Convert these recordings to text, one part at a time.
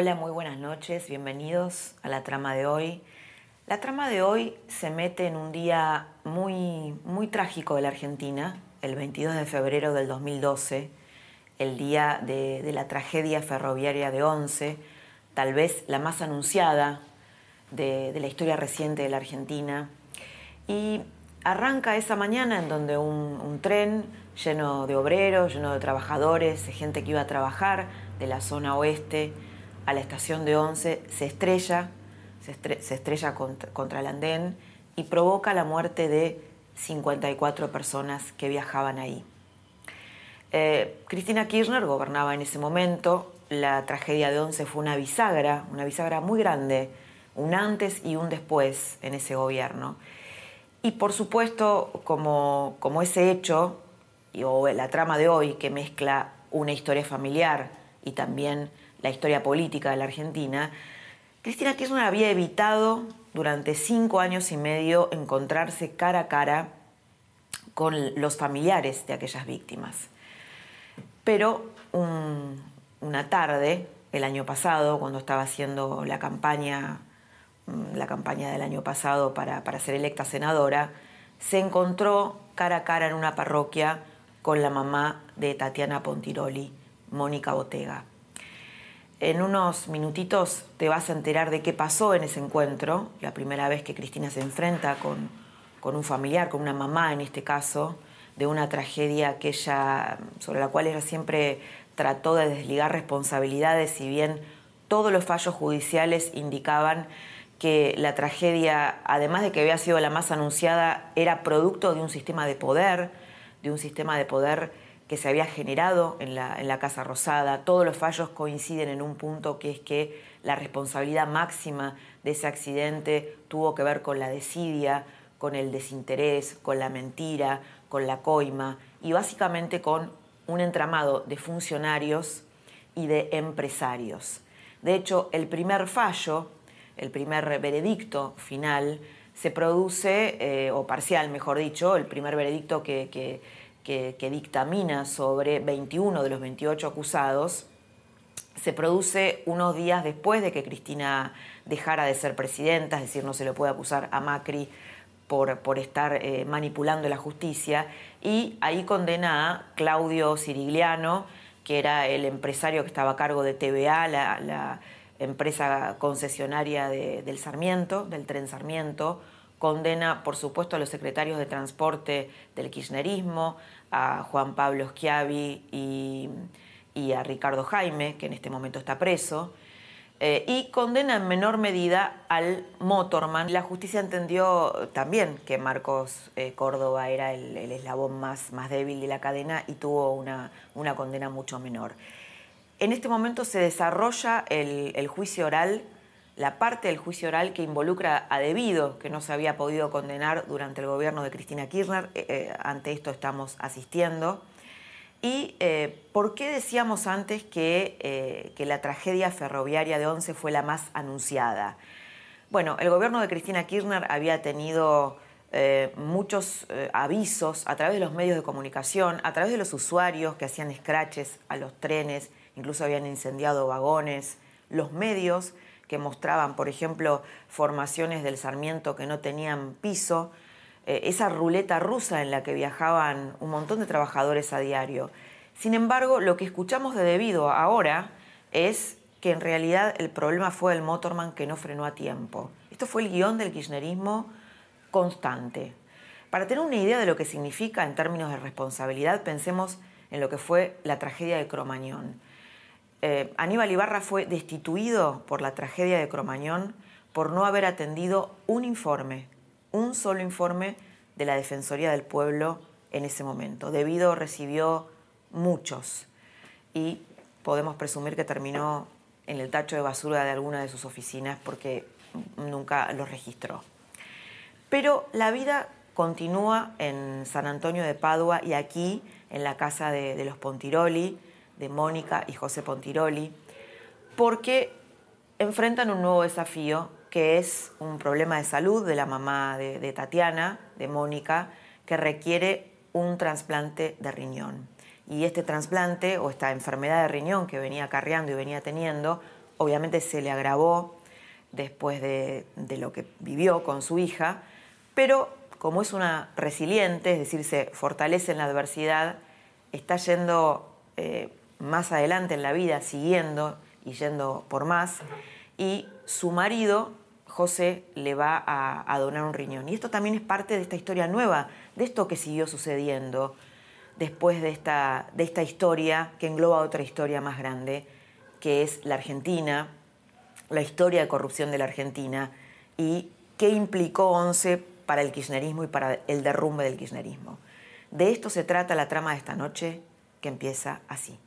Hola, muy buenas noches, bienvenidos a la trama de hoy. La trama de hoy se mete en un día muy, muy trágico de la Argentina, el 22 de febrero del 2012, el día de, la tragedia ferroviaria de Once, tal vez la más anunciada de, la historia reciente de la Argentina. Y arranca esa mañana en donde un, un tren lleno de obreros, lleno de trabajadores, gente que iba a trabajar de la zona oeste, a la estación de Once, se estrella, se, estrella contra, el andén y provoca la muerte de 54 personas que viajaban ahí. Eh, Cristina Kirchner gobernaba en ese momento, la tragedia de Once fue una bisagra, una bisagra muy grande, un antes y un después en ese gobierno. Y por supuesto, como, como ese hecho, o la trama de hoy que mezcla una historia familiar y también la historia política de la Argentina, Cristina Kirchner había evitado durante cinco años y medio encontrarse cara a cara con los familiares de aquellas víctimas. Pero una tarde, el año pasado, cuando estaba haciendo la campaña, mm, la campaña del año pasado para, para ser electa senadora, se encontró cara a cara en una parroquia con la mamá de Tatiana Pontiroli, Mónica Botega. En unos minutitos te vas a enterar de qué pasó en ese encuentro, la primera vez que Cristina se enfrenta con, un familiar, con una mamá en este caso, de una tragedia que ella, sobre la cual ella siempre trató de desligar responsabilidades, si bien todos los fallos judiciales indicaban que la tragedia, además de que había sido la más anunciada, era producto de un sistema de poder, de un sistema de poder que se había generado en la, Casa Rosada. Todos los fallos coinciden en un punto que es que la responsabilidad máxima de ese accidente tuvo que ver con la desidia, con el desinterés, con la mentira, con la coima y básicamente con un entramado de funcionarios y de empresarios. De hecho, el primer fallo, el primer veredicto final, se produce, eh, o parcial mejor dicho, el primer veredicto que, que que, dictamina sobre 21 de los 28 acusados se produce unos días después de que Cristina dejara de ser presidenta, es decir, no se le puede acusar a Macri por, por estar eh, manipulando la justicia, y ahí condena a Claudio Cirigliano, que era el empresario que estaba a cargo de TVA, la, empresa concesionaria del Sarmiento, del tren Sarmiento, condena, por supuesto, a los secretarios de transporte del kirchnerismo, a Juan Pablo Schiavi y, a Ricardo Jaime, que en este momento está preso, eh, y condena en menor medida al Motorman. La justicia entendió también que Marcos eh, Córdoba era el, eslabón más, más, débil de la cadena y tuvo una, una, condena mucho menor. En este momento se desarrolla el, el juicio oral la parte del juicio oral que involucra a debido, que no se había podido condenar durante el gobierno de Cristina Kirchner. Eh, eh, ante esto estamos asistiendo. ¿Y eh, por qué decíamos antes que, que, la tragedia ferroviaria de Once fue la más anunciada? Bueno, el gobierno de Cristina Kirchner había tenido muchos avisos a través de los medios de comunicación, a través de los usuarios que hacían scratches a los trenes, incluso habían incendiado vagones, los medios que mostraban, por ejemplo, formaciones del Sarmiento que no tenían piso, eh, esa ruleta rusa en la que viajaban un montón de trabajadores a diario. Sin embargo, lo que escuchamos de debido ahora es que en realidad el problema fue el motorman que no frenó a tiempo. Esto fue el guion del kirchnerismo constante. Para tener una idea de lo que significa en términos de responsabilidad, pensemos en lo que fue la tragedia de Cromañón. Eh, Aníbal Ibarra fue destituido por la tragedia de Cromañón por no haber atendido un informe, un solo informe de la Defensoría del Pueblo en ese momento. Debido recibió muchos y podemos presumir que terminó en el tacho de basura de alguna de sus oficinas porque nunca los registró. Pero la vida continúa en San Antonio de Padua y aquí en la casa de, los Pontiroli, de Mónica y José Pontiroli, porque enfrentan un nuevo desafío que es un problema de salud de la mamá de, Tatiana, de Mónica, que requiere un trasplante de riñón. Y este trasplante o esta enfermedad de riñón que venía acarreando y venía teniendo, obviamente se le agravó después de, lo que vivió con su hija, pero como es una resiliente, es decir, se fortalece en la adversidad, está yendo eh, más adelante en la vida, siguiendo y yendo por más, y su marido, José, le va a, donar un riñón. Y esto también es parte de esta historia nueva, de esto que siguió sucediendo después de esta, de esta historia que engloba otra historia más grande, que es la Argentina, la historia de corrupción de la Argentina y qué implicó ONCE para el kirchnerismo y para el derrumbe del kirchnerismo. De esto se trata la trama de esta noche, que empieza así.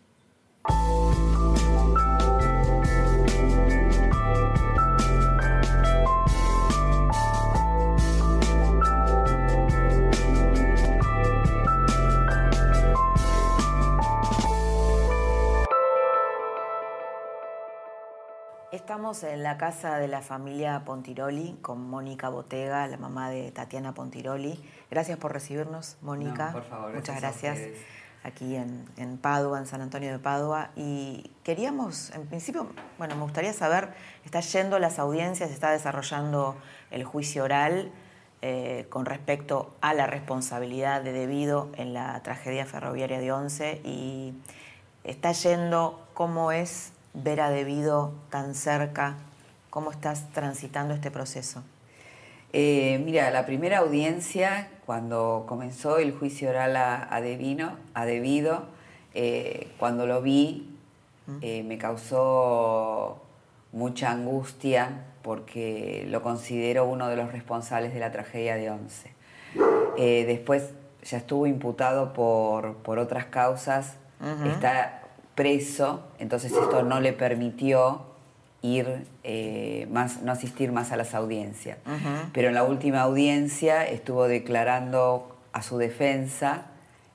Estamos en la casa de la familia Pontiroli con Mónica Botega, la mamá de Tatiana Pontiroli. Gracias por recibirnos, Mónica. por favor, Muchas gracias. Aquí en, Padua, en San Antonio de Padua. Y queríamos, en principio, bueno, me gustaría saber, está yendo las audiencias, está desarrollando el juicio oral eh, con respecto a la responsabilidad de debido en la tragedia ferroviaria de Once y está yendo cómo es ver a Debido tan cerca? ¿Cómo estás transitando este proceso? Eh, mira, la primera audiencia, cuando comenzó el juicio oral a, a, a Debido, eh, cuando lo vi, eh, me causó mucha angustia porque lo considero uno de los responsables de la tragedia de Once. después ya estuvo imputado por, por otras causas, está preso, entonces esto no le permitió ir eh, más, no asistir más a las audiencias. Pero en la última audiencia estuvo declarando a su defensa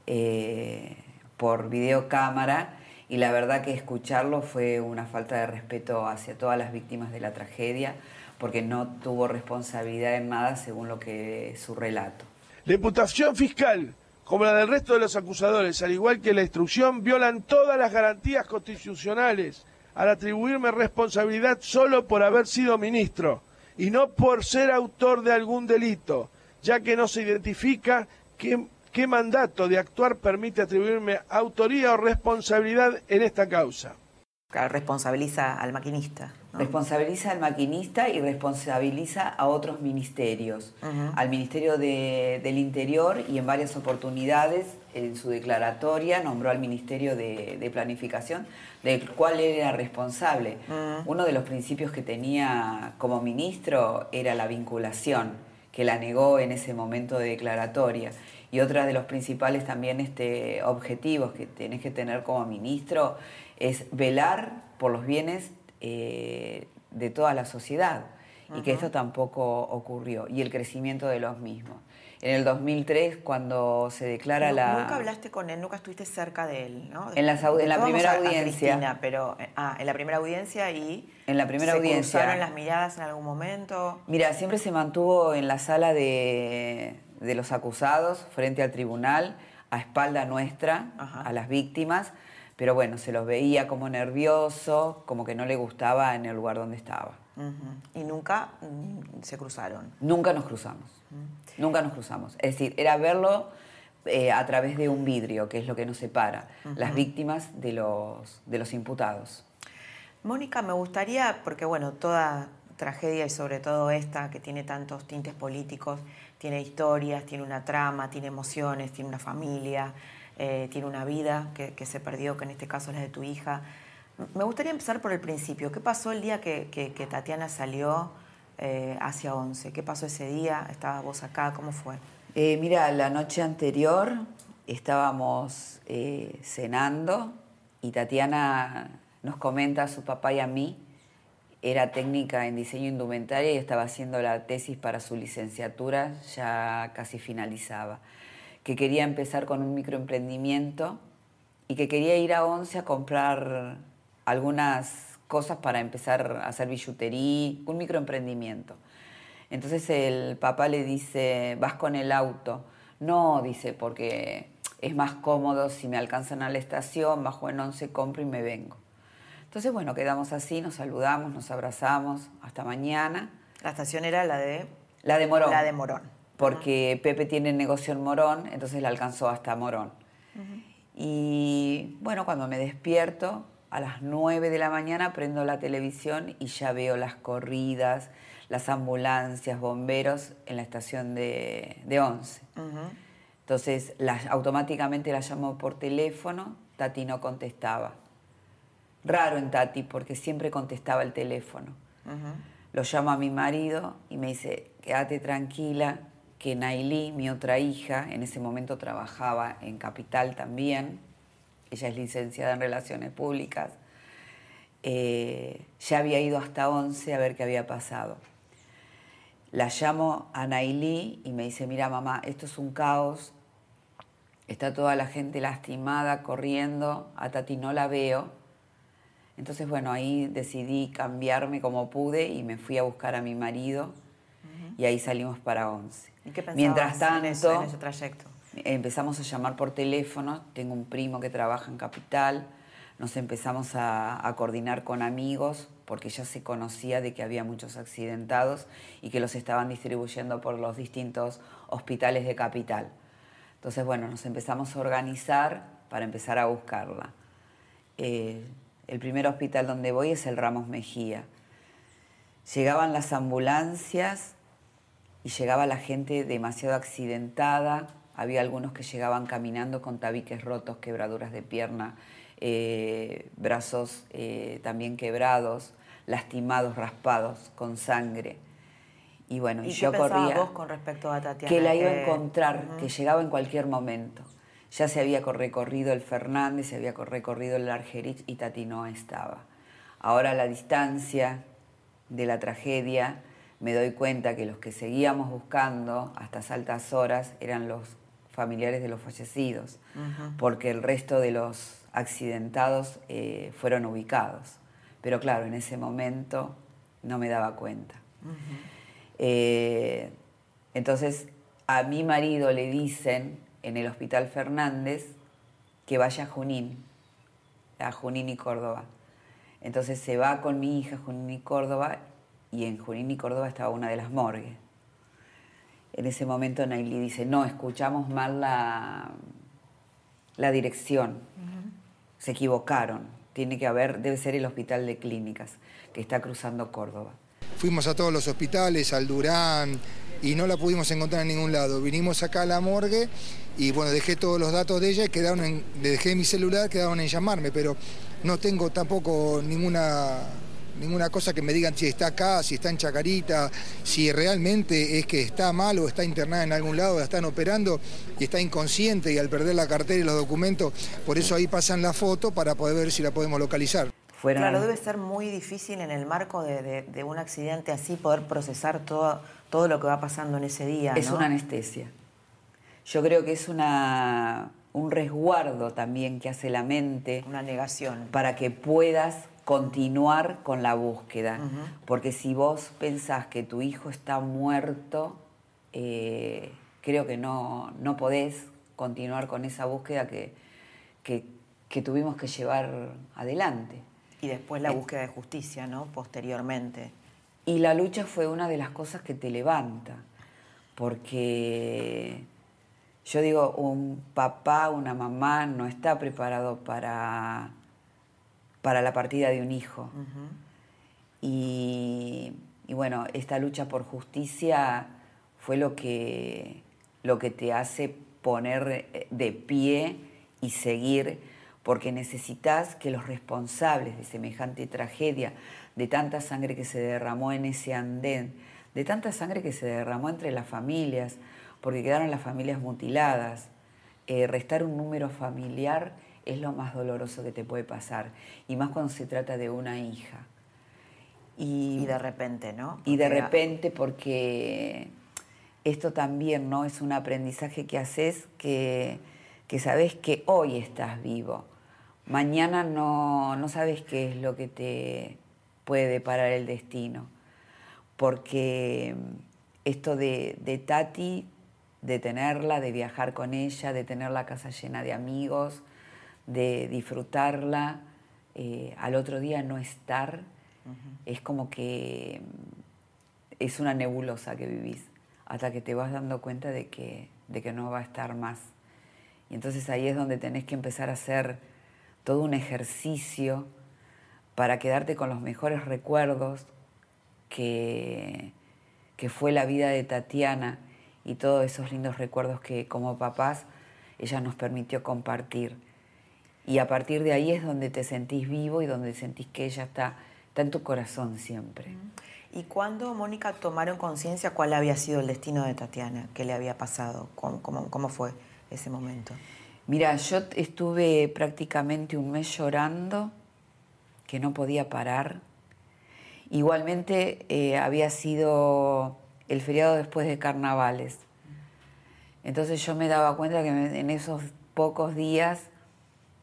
eh, por videocámara y la verdad que escucharlo fue una falta de respeto hacia todas las víctimas de la tragedia porque no tuvo responsabilidad en nada según lo que su relato. La imputación fiscal como la del resto de los acusadores, al igual que la instrucción, violan todas las garantías constitucionales al atribuirme responsabilidad solo por haber sido ministro y no por ser autor de algún delito, ya que no se identifica qué, qué mandato de actuar permite atribuirme autoría o responsabilidad en esta causa. Responsabiliza al maquinista. Responsabiliza al maquinista y responsabiliza a otros ministerios, al Ministerio del Interior y en varias oportunidades en su declaratoria nombró al Ministerio de, Planificación, del cual él era responsable. Uno de los principios que tenía como ministro era la vinculación, que la negó en ese momento de declaratoria. Y otro de los principales también este, objetivos que tenés que tener como ministro es velar por los bienes eh, de toda la sociedad y que esto tampoco ocurrió y el crecimiento de los mismos. En el 2003, cuando se declara la... Nunca hablaste con él, nunca estuviste cerca de él, ¿no? En, en la primera audiencia. pero, ah, en la primera audiencia y... En la primera audiencia. cruzaron las miradas en algún momento? Mira, siempre se mantuvo en la sala de, de los acusados, frente al tribunal, a espalda nuestra, a las víctimas pero bueno, se los veía como nervioso, como que no le gustaba en el lugar donde estaba. ¿Y nunca mm, se cruzaron? Nunca nos cruzamos, nunca nos cruzamos. Es decir, era verlo eh, a través de un vidrio, que es lo que nos separa, las víctimas de los, de los imputados. Mónica, me gustaría, porque bueno, toda tragedia y sobre todo esta que tiene tantos tintes políticos, tiene historias, tiene una trama, tiene emociones, tiene una familia, eh, tiene una vida que, se perdió, que en este caso es la de tu hija. Me gustaría empezar por el principio. ¿Qué pasó el día que, Tatiana salió eh, hacia 11? ¿Qué pasó ese día? ¿Estabas vos acá? ¿Cómo fue? Eh, mira, la noche anterior estábamos eh, cenando y Tatiana nos comenta a su papá y a mí, era técnica en diseño indumentaria y estaba haciendo la tesis para su licenciatura, ya casi finalizaba, que quería empezar con un microemprendimiento y que quería ir a Once a comprar algunas cosas para empezar a hacer billutería, un microemprendimiento. Entonces el papá le dice, vas con el auto. No, dice, porque es más cómodo si me alcanzan a la estación, bajo en once, compro y me vengo. Entonces, bueno, quedamos así, nos saludamos, nos abrazamos, hasta mañana. La estación era la de... La de Morón. La de Morón. Porque Pepe tiene negocio en Morón, entonces la alcanzó hasta Morón. Y bueno, cuando me despierto, a las 9 de la mañana prendo la televisión y ya veo las corridas, las ambulancias, bomberos en la estación de, de Once. Entonces, automáticamente la llamo por teléfono, Tati no contestaba. Raro en Tati, porque siempre contestaba el teléfono. Lo llamo a mi marido y me dice, quédate tranquila, que Nailí, mi otra hija, en ese momento trabajaba en Capital también, ella es licenciada en Relaciones Públicas, eh, ya había ido hasta 11 a ver qué había pasado. La llamo a Nailí y me dice, mira mamá, esto es un caos, está toda la gente lastimada, corriendo, a Tati no la veo. Entonces, bueno, ahí decidí cambiarme como pude y me fui a buscar a mi marido y ahí salimos para Once. ¿Y qué Mientras tanto, en, ese trayecto? Empezamos a llamar por teléfono, tengo un primo que trabaja en Capital, nos empezamos a, coordinar con amigos porque ya se conocía de que había muchos accidentados y que los estaban distribuyendo por los distintos hospitales de capital. Entonces, bueno, nos empezamos a organizar para empezar a buscarla. Eh, el primer hospital donde voy es el Ramos Mejía. Llegaban las ambulancias y llegaba la gente demasiado accidentada. Había algunos que llegaban caminando con tabiques rotos, quebraduras de pierna, eh, brazos eh, también quebrados, lastimados, raspados, con sangre. Y bueno, ¿Y yo qué corría. vos con respecto a Tatiana? Que la iba a encontrar, que llegaba en cualquier momento. Ya se había recorrido el Fernández, se había recorrido el Argerich y Tati no estaba. Ahora a la distancia de la tragedia me doy cuenta que los que seguíamos buscando hasta altas horas eran los familiares de los fallecidos, porque el resto de los accidentados eh, fueron ubicados. Pero claro, en ese momento no me daba cuenta. Eh, entonces, a mi marido le dicen en el Hospital Fernández que vaya a Junín, a Junín y Córdoba. Entonces se va con mi hija Junín y Córdoba y en Junín y Córdoba estaba una de las morgues. En ese momento Naili dice, no, escuchamos mal la, la dirección se equivocaron. Tiene que haber, debe ser el hospital de clínicas que está cruzando Córdoba. Fuimos a todos los hospitales, al Durán, y no la pudimos encontrar en ningún lado. Vinimos acá a la morgue y bueno, dejé todos los datos de ella y quedaron en, le dejé mi celular, quedaron en llamarme, pero no tengo tampoco ninguna ninguna cosa que me digan si está acá, si está en Chacarita, si realmente es que está mal o está internada en algún lado, la están operando y está inconsciente y al perder la cartera y los documentos, por eso ahí pasan la foto para poder ver si la podemos localizar. Claro, debe ser muy difícil en el marco de, un accidente así poder procesar todo, todo lo que va pasando en ese día. Es una anestesia. Yo creo que es una, un resguardo también que hace la mente. Una negación. Para que puedas continuar con la búsqueda. Porque si vos pensás que tu hijo está muerto, eh, creo que no, no podés continuar con esa búsqueda que, que, tuvimos que llevar adelante. Y después la eh, búsqueda de justicia, ¿no? Posteriormente. Y la lucha fue una de las cosas que te levanta, porque yo digo, un papá, una mamá no está preparado para para la partida de un hijo. y, bueno, esta lucha por justicia fue lo que, lo que te hace poner eh, de pie y seguir, porque necesitas que los responsables de semejante tragedia, de tanta sangre que se derramó en ese andén, de tanta sangre que se derramó entre las familias, porque quedaron las familias mutiladas. Eh, restar un número familiar es lo más doloroso que te puede pasar, y más cuando se trata de una hija. Y, de repente, ¿no? Y de repente porque esto también no es un aprendizaje que haces que, que sabes que hoy estás vivo. Mañana no, no sabes qué es lo que te puede deparar el destino. Porque esto de, de Tati, de tenerla, de viajar con ella, de tener la casa llena de amigos, de disfrutarla, eh, al otro día no estar, es como que es una nebulosa que vivís, hasta que te vas dando cuenta de que, de que no va a estar más. Y entonces ahí es donde tenés que empezar a hacer todo un ejercicio para quedarte con los mejores recuerdos que, que fue la vida de Tatiana y todos esos lindos recuerdos que como papás ella nos permitió compartir. Y a partir de ahí es donde te sentís vivo y donde sentís que ella está, está en tu corazón siempre. ¿Y cuándo, Mónica, tomaron conciencia cuál había sido el destino de Tatiana? ¿Qué le había pasado? ¿Cómo, cómo, fue ese momento? Mira, yo estuve prácticamente un mes llorando, que no podía parar. Igualmente eh, había sido el feriado después de carnavales. Entonces yo me daba cuenta que en esos pocos días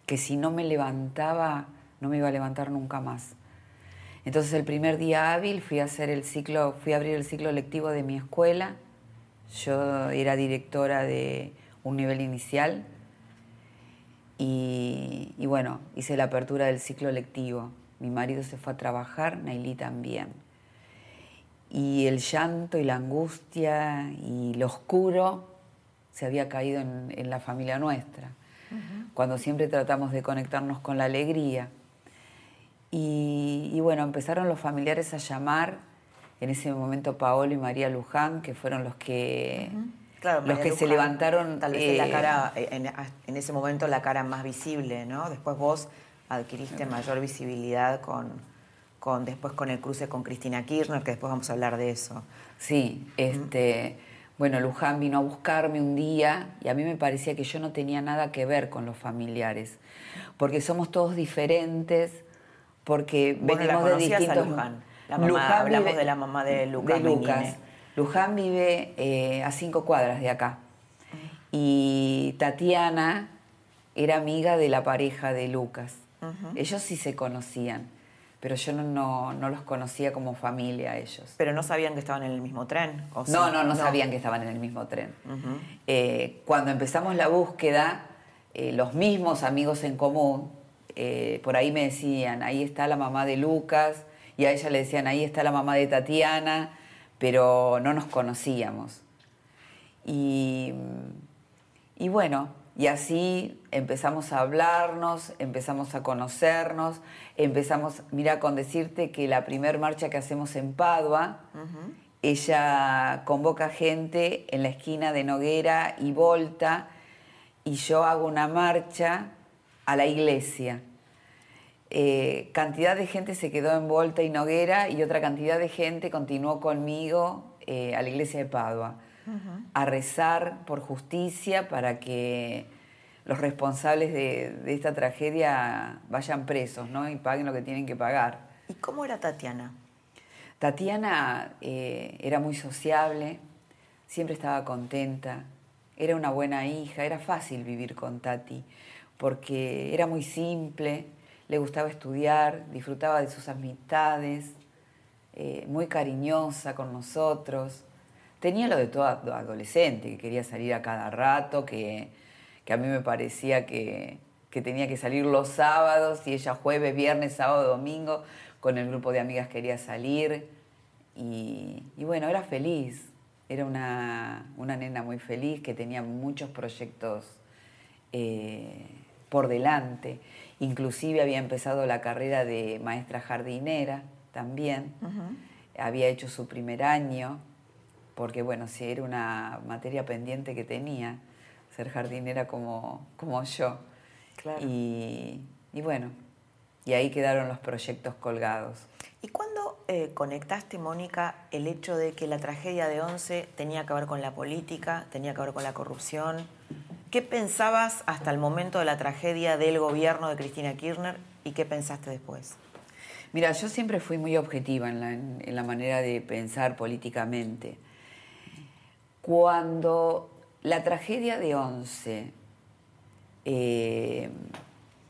que si no me levantaba, no me iba a levantar nunca más. Entonces el primer día hábil fui a hacer el ciclo, fui a abrir el ciclo lectivo de mi escuela. Yo era directora de un nivel inicial y, bueno, hice la apertura del ciclo lectivo. Mi marido se fue a trabajar, Nailí también. Y el llanto y la angustia y lo oscuro se había caído en la familia nuestra cuando siempre tratamos de conectarnos con la alegría. Y, bueno, empezaron los familiares a llamar, en ese momento Paolo y María Luján, que fueron los que, los que se levantaron. Tal vez la eh, cara, en, en, ese momento la cara más visible, ¿no? Después vos adquiriste mayor visibilidad con, con, después con el cruce con Cristina Kirchner, que después vamos a hablar de eso. Sí, este. Bueno, Luján vino a buscarme un día y a mí me parecía que yo no tenía nada que ver con los familiares, porque somos todos diferentes, porque venimos de distintos. Luján. La mamá, hablamos de la mamá de Lucas. Lucas. Luján vive eh, a cinco cuadras de acá. Y Tatiana era amiga de la pareja de Lucas. Ellos sí se conocían pero yo no, no, los conocía como familia ellos. ¿Pero no sabían que estaban en el mismo tren? no, no, no, sabían que estaban en el mismo tren. Eh, cuando empezamos la búsqueda, eh, los mismos amigos en común, eh, por ahí me decían, ahí está la mamá de Lucas, y a ella le decían, ahí está la mamá de Tatiana, pero no nos conocíamos. Y, y bueno, y así empezamos a hablarnos, empezamos a conocernos, empezamos, mira, con decirte que la primer marcha que hacemos en Padua, ella convoca gente en la esquina de Noguera y Volta, y yo hago una marcha a la iglesia. Eh, cantidad de gente se quedó en Volta y Noguera y otra cantidad de gente continuó conmigo eh, a la iglesia de Padua a rezar por justicia para que los responsables de, esta tragedia vayan presos ¿no? y paguen lo que tienen que pagar. ¿Y cómo era Tatiana? Tatiana eh, era muy sociable, siempre estaba contenta, era una buena hija, era fácil vivir con Tati, porque era muy simple, le gustaba estudiar, disfrutaba de sus amistades, eh, muy cariñosa con nosotros tenía lo de todo adolescente, que quería salir a cada rato, que, a mí me parecía que, tenía que salir los sábados y ella jueves, viernes, sábado, domingo, con el grupo de amigas quería salir. Y, bueno, era feliz, era una, nena muy feliz que tenía muchos proyectos eh, por delante. Inclusive había empezado la carrera de maestra jardinera también. Había hecho su primer año porque bueno, si era una materia pendiente que tenía, ser jardinera como, como yo. Y, bueno, y ahí quedaron los proyectos colgados. ¿Y cuándo eh, conectaste, Mónica, el hecho de que la tragedia de Once tenía que ver con la política, tenía que ver con la corrupción? ¿Qué pensabas hasta el momento de la tragedia del gobierno de Cristina Kirchner y qué pensaste después? Mira, yo siempre fui muy objetiva en la, manera de pensar políticamente. Cuando la tragedia de Once eh,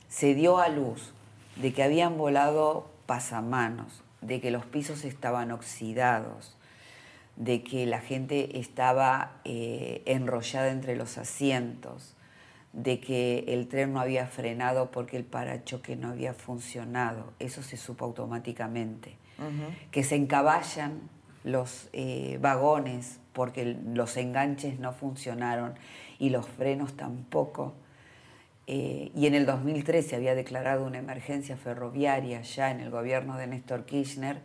se dio a luz de que habían volado pasamanos, de que los pisos estaban oxidados, de que la gente estaba eh, enrollada entre los asientos, de que el tren no había frenado porque el parachoque no había funcionado. Eso se supo automáticamente. Que se encaballan los eh, vagones porque los enganches no funcionaron y los frenos tampoco. Eh, y en el 2013 se había declarado una emergencia ferroviaria ya en el gobierno de Néstor Kirchner,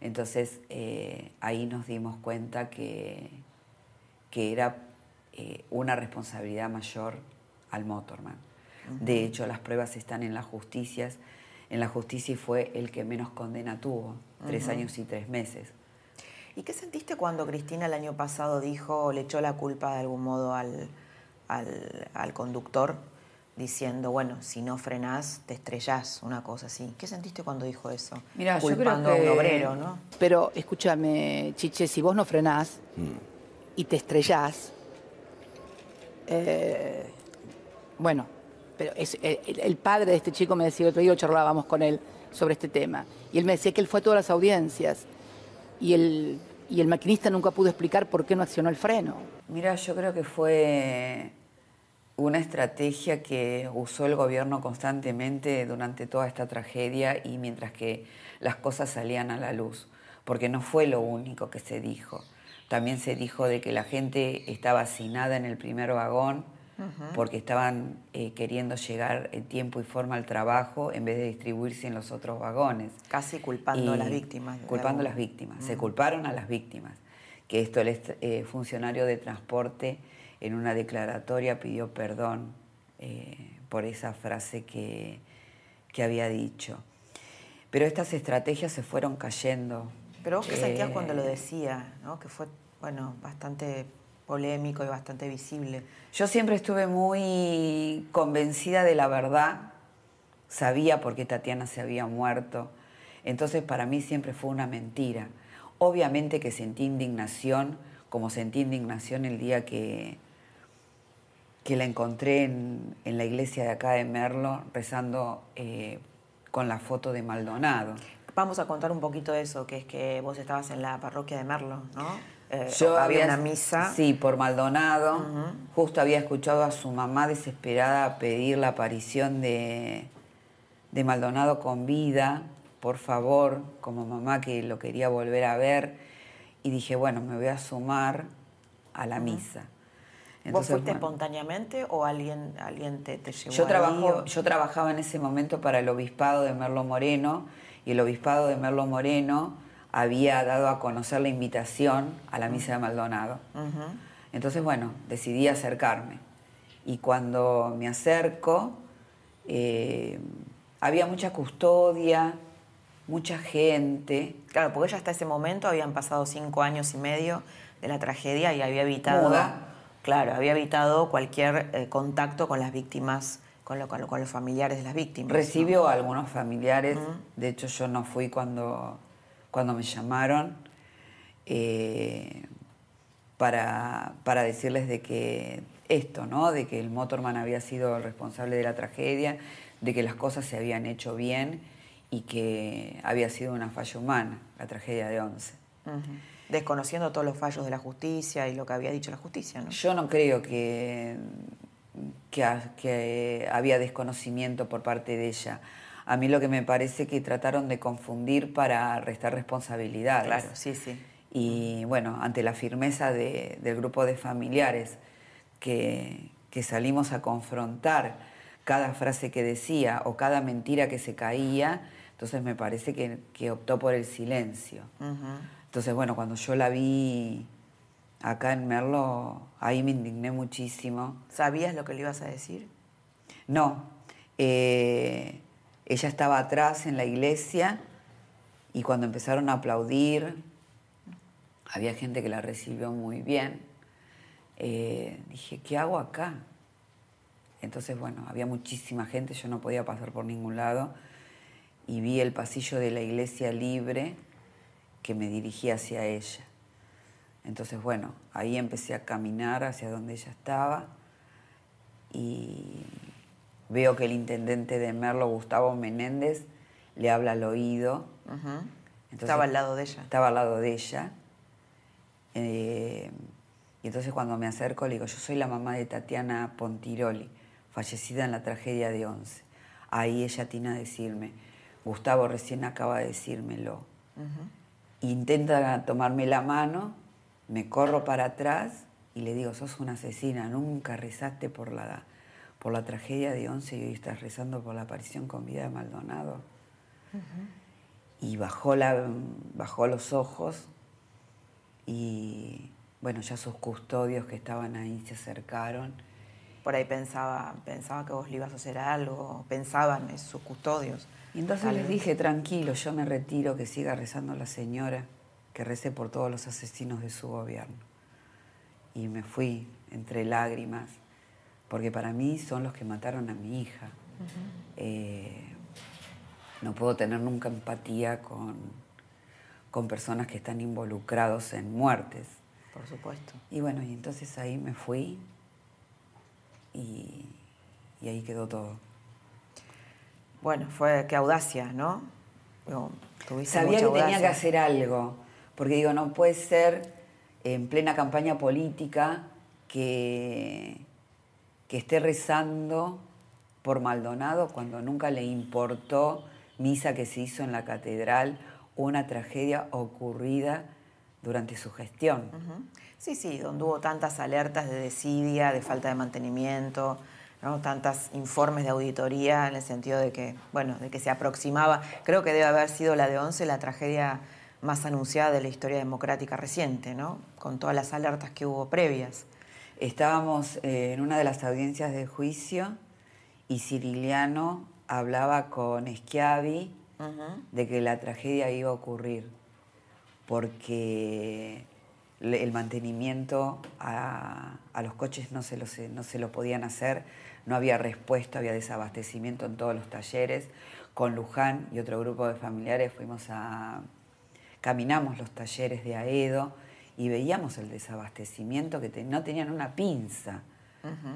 entonces eh, ahí nos dimos cuenta que, que era eh, una responsabilidad mayor al Motorman. De hecho, las pruebas están en las justicias, en la justicia y fue el que menos condena tuvo, tres años y tres meses. ¿Y qué sentiste cuando Cristina el año pasado dijo, le echó la culpa de algún modo al, al, al conductor diciendo, bueno, si no frenás, te estrellás, una cosa así. ¿Qué sentiste cuando dijo eso? Mira, Culpando a un obrero, ¿no? Pero escúchame, Chiche, si vos no frenás y te estrellás, eh, bueno, pero es, eh, el, padre de este chico me decía, otro día charlábamos con él sobre este tema, y él me decía que él fue a todas las audiencias y el, y el maquinista nunca pudo explicar por qué no accionó el freno. Mira, yo creo que fue una estrategia que usó el gobierno constantemente durante toda esta tragedia y mientras que las cosas salían a la luz, porque no fue lo único que se dijo. También se dijo de que la gente estaba hacinada en el primer vagón porque estaban eh, queriendo llegar en tiempo y forma al trabajo en vez de distribuirse en los otros vagones. Casi culpando a las víctimas. Culpando a las víctimas. Se culparon a las víctimas. Que esto el eh, funcionario de transporte en una declaratoria pidió perdón eh, por esa frase que, había dicho. Pero estas estrategias se fueron cayendo. Pero vos qué sentías cuando lo eh, decía, que fue bueno, bastante polémico y bastante visible. Yo siempre estuve muy convencida de la verdad, sabía por qué Tatiana se había muerto, entonces para mí siempre fue una mentira. Obviamente que sentí indignación, como sentí indignación el día que, que la encontré en, la iglesia de acá de Merlo rezando eh, con la foto de Maldonado. Vamos a contar un poquito de eso, que es que vos estabas en la parroquia de Merlo, ¿no? Eh, Yo había una misa. Sí, por Maldonado. Justo había escuchado a su mamá desesperada pedir la aparición de, de Maldonado con vida, por favor, como mamá que lo quería volver a ver. Y dije, bueno, me voy a sumar a la misa. ¿Vos fuiste espontáneamente o alguien, alguien te, llevó yo, trabajo, yo trabajaba en ese momento para el obispado de Merlo Moreno y el obispado de Merlo Moreno había dado a conocer la invitación a la misa de Maldonado. Entonces, bueno, decidí acercarme. Y cuando me acerco, eh, había mucha custodia, mucha gente. Claro, porque ya hasta ese momento habían pasado cinco años y medio de la tragedia y había evitado... Claro, había evitado cualquier eh, contacto con las víctimas, con, con, los familiares de las víctimas. Recibió a algunos familiares, de hecho yo no fui cuando, cuando me llamaron eh, para, para, decirles de que esto, ¿no? de que el motorman había sido el responsable de la tragedia, de que las cosas se habían hecho bien y que había sido una falla humana, la tragedia de Once desconociendo todos los fallos de la justicia y lo que había dicho la justicia. ¿no? Yo no creo que, que, había desconocimiento por parte de ella. A mí lo que me parece que trataron de confundir para restar responsabilidades. Claro, sí, sí. Y bueno, ante la firmeza del grupo de familiares que, que, salimos a confrontar cada frase que decía o cada mentira que se caía, entonces me parece que, que optó por el silencio. Entonces, bueno, cuando yo la vi acá en Merlo, ahí me indigné muchísimo. ¿Sabías lo que le ibas a decir? No. Eh, ella estaba atrás en la iglesia Y cuando empezaron a aplaudir, había gente que la recibió muy bien. Eh, dije, ¿qué hago acá? Entonces, bueno, había muchísima gente, yo no podía pasar por ningún lado y vi el pasillo de la iglesia libre que me dirigía hacia ella. Entonces, bueno, ahí empecé a caminar hacia donde ella estaba y veo que el intendente de Merlo, Gustavo Menéndez, le habla al oído. estaba al lado de ella. Estaba al lado de ella. Eh, y entonces cuando me acerco le digo, yo soy la mamá de Tatiana Pontiroli, fallecida en la tragedia de Once. Ahí ella tiene a decirme, Gustavo recién acaba de decírmelo. Intenta tomarme la mano, me corro para atrás y le digo, sos una asesina, nunca rezaste por la, por la tragedia de Once y hoy estás rezando por la aparición con vida de Maldonado. Y bajó, la, bajó los ojos y bueno, ya sus custodios que estaban ahí se acercaron. Por ahí pensaba, pensaba que vos le ibas a hacer algo, pensaban en sus custodios. Y entonces les dije, tranquilo, yo me retiro, que siga rezando la señora, que rece por todos los asesinos de su gobierno y me fui entre lágrimas, porque para mí son los que mataron a mi hija. Eh, no puedo tener nunca empatía con, con personas que están involucrados en muertes. Por supuesto. Y bueno, y entonces ahí me fui y, ahí quedó todo. Bueno, fue qué audacia, ¿no? Sabía que tenía que hacer algo, porque digo, no puede ser en plena campaña política que, que esté rezando por Maldonado cuando nunca le importó misa que se hizo en la catedral una tragedia ocurrida durante su gestión. Sí, sí, donde hubo tantas alertas de desidia, de falta de mantenimiento, ¿no? tantos informes de auditoría en el sentido de que, bueno, de que se aproximaba, creo que debe haber sido la de Once la tragedia más anunciada de la historia democrática reciente, ¿no? Con todas las alertas que hubo previas. Estábamos eh, en una de las audiencias de juicio y Ciriliano hablaba con Schiavi de que la tragedia iba a ocurrir porque el mantenimiento a, los coches no se, lo, no se lo podían hacer, no había respuesta, había desabastecimiento en todos los talleres. Con Luján y otro grupo de familiares fuimos a, caminamos los talleres de Aedo y veíamos el desabastecimiento que no tenían una pinza